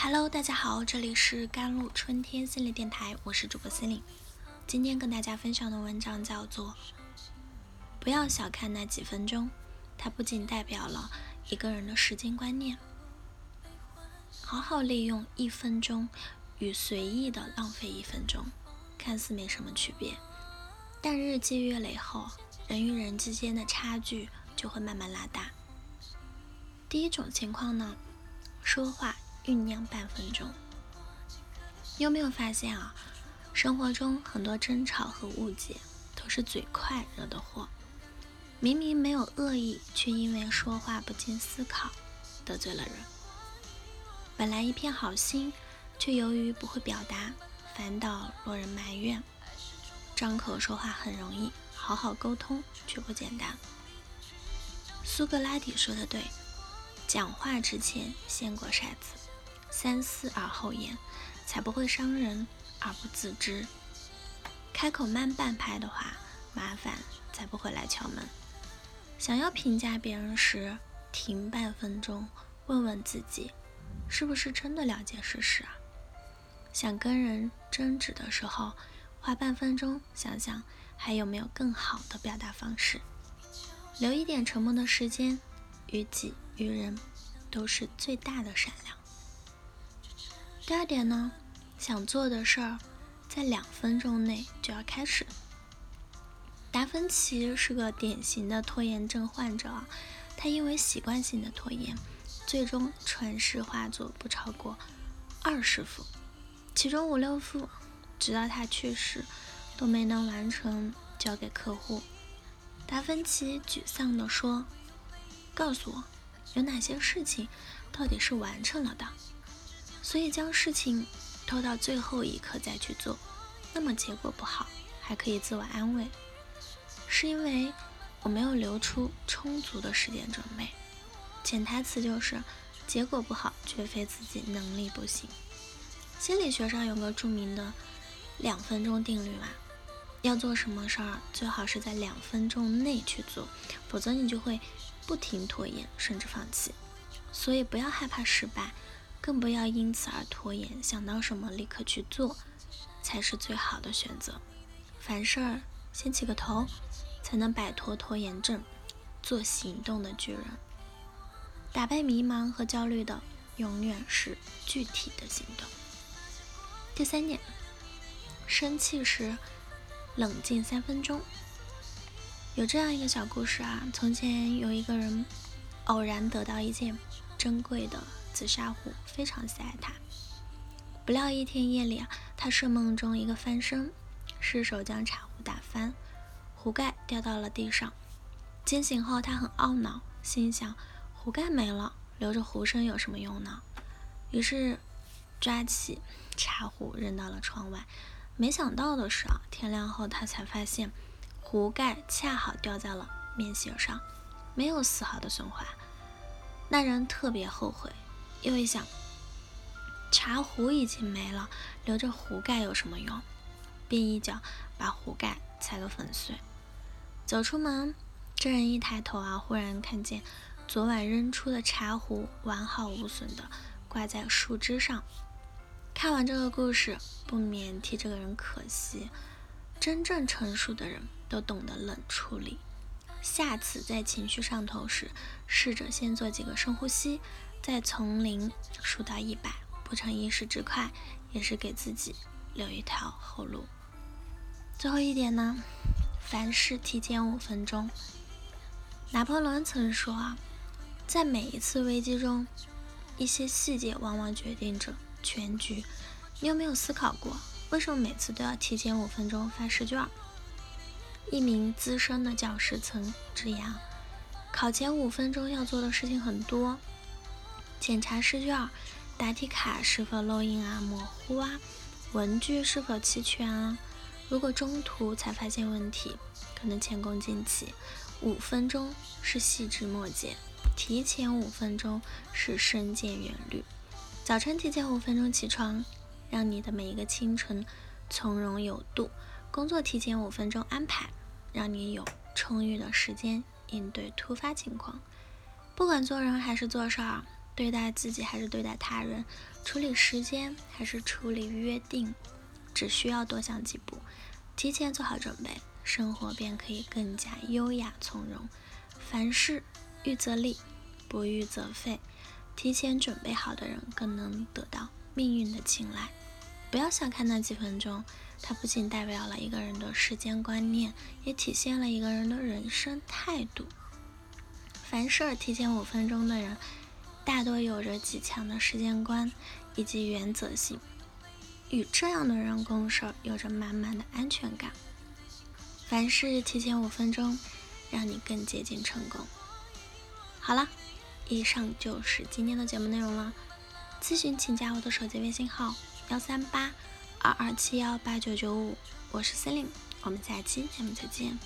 Hello，大家好，这里是甘露春天心理电台，我是主播心灵。今天跟大家分享的文章叫做《不要小看那几分钟》，它不仅代表了一个人的时间观念。好好利用一分钟，与随意的浪费一分钟，看似没什么区别，但日积月累后，人与人之间的差距就会慢慢拉大。第一种情况呢，说话。酝酿半分钟，你有没有发现啊？生活中很多争吵和误解都是嘴快惹的祸。明明没有恶意，却因为说话不经思考得罪了人。本来一片好心，却由于不会表达，反倒落人埋怨。张口说话很容易，好好沟通却不简单。苏格拉底说的对，讲话之前先过筛子。三思而后言，才不会伤人而不自知。开口慢半拍的话，麻烦才不会来敲门。想要评价别人时，停半分钟，问问自己，是不是真的了解事实啊？想跟人争执的时候，花半分钟想想还有没有更好的表达方式，留一点沉默的时间，于己于人都是最大的善良。第二点呢，想做的事儿，在两分钟内就要开始。达芬奇是个典型的拖延症患者啊，他因为习惯性的拖延，最终传世画作不超过二十幅，其中五六幅直到他去世都没能完成交给客户。达芬奇沮丧地说：“告诉我，有哪些事情到底是完成了的？”所以将事情拖到最后一刻再去做，那么结果不好，还可以自我安慰，是因为我没有留出充足的时间准备。潜台词就是结果不好，绝非自己能力不行。心理学上有个著名的两分钟定律嘛，要做什么事儿，最好是在两分钟内去做，否则你就会不停拖延，甚至放弃。所以不要害怕失败。更不要因此而拖延，想到什么立刻去做，才是最好的选择。凡事儿先起个头，才能摆脱拖延症，做行动的巨人。打败迷茫和焦虑的，永远是具体的行动。第三点，生气时冷静三分钟。有这样一个小故事啊，从前有一个人偶然得到一件珍贵的。紫砂壶非常喜爱它，不料一天夜里啊，他睡梦中一个翻身，失手将茶壶打翻，壶盖掉到了地上。惊醒后，他很懊恼，心想：壶盖没了，留着壶身有什么用呢？于是抓起茶壶扔到了窗外。没想到的是啊，天亮后他才发现，壶盖恰好掉在了面席上，没有丝毫的损坏。那人特别后悔。又一想，茶壶已经没了，留着壶盖有什么用？便一脚把壶盖踩个粉碎。走出门，这人一抬头啊，忽然看见昨晚扔出的茶壶完好无损的挂在树枝上。看完这个故事，不免替这个人可惜。真正成熟的人都懂得冷处理。下次在情绪上头时，试着先做几个深呼吸。再从零数到一百，不成一时之快，也是给自己留一条后路。最后一点呢，凡事提前五分钟。拿破仑曾说啊，在每一次危机中，一些细节往往决定着全局。你有没有思考过，为什么每次都要提前五分钟发试卷？一名资深的教师曾直言，考前五分钟要做的事情很多。检查试卷，答题卡是否漏印啊、模糊啊，文具是否齐全啊？如果中途才发现问题，可能前功尽弃。五分钟是细枝末节，提前五分钟是深见远虑。早晨提前五分钟起床，让你的每一个清晨从容有度；工作提前五分钟安排，让你有充裕的时间应对突发情况。不管做人还是做事儿。对待自己还是对待他人，处理时间还是处理约定，只需要多想几步，提前做好准备，生活便可以更加优雅从容。凡事预则立，不预则废。提前准备好的人更能得到命运的青睐。不要小看那几分钟，它不仅代表了一个人的时间观念，也体现了一个人的人生态度。凡事提前五分钟的人。大多有着极强的时间观以及原则性，与这样的人共事有着满满的安全感。凡事提前五分钟，让你更接近成功。好了，以上就是今天的节目内容了。咨询请加我的手机微信号：幺三八二二七幺八九九五，我是司令，我们下期节目再见。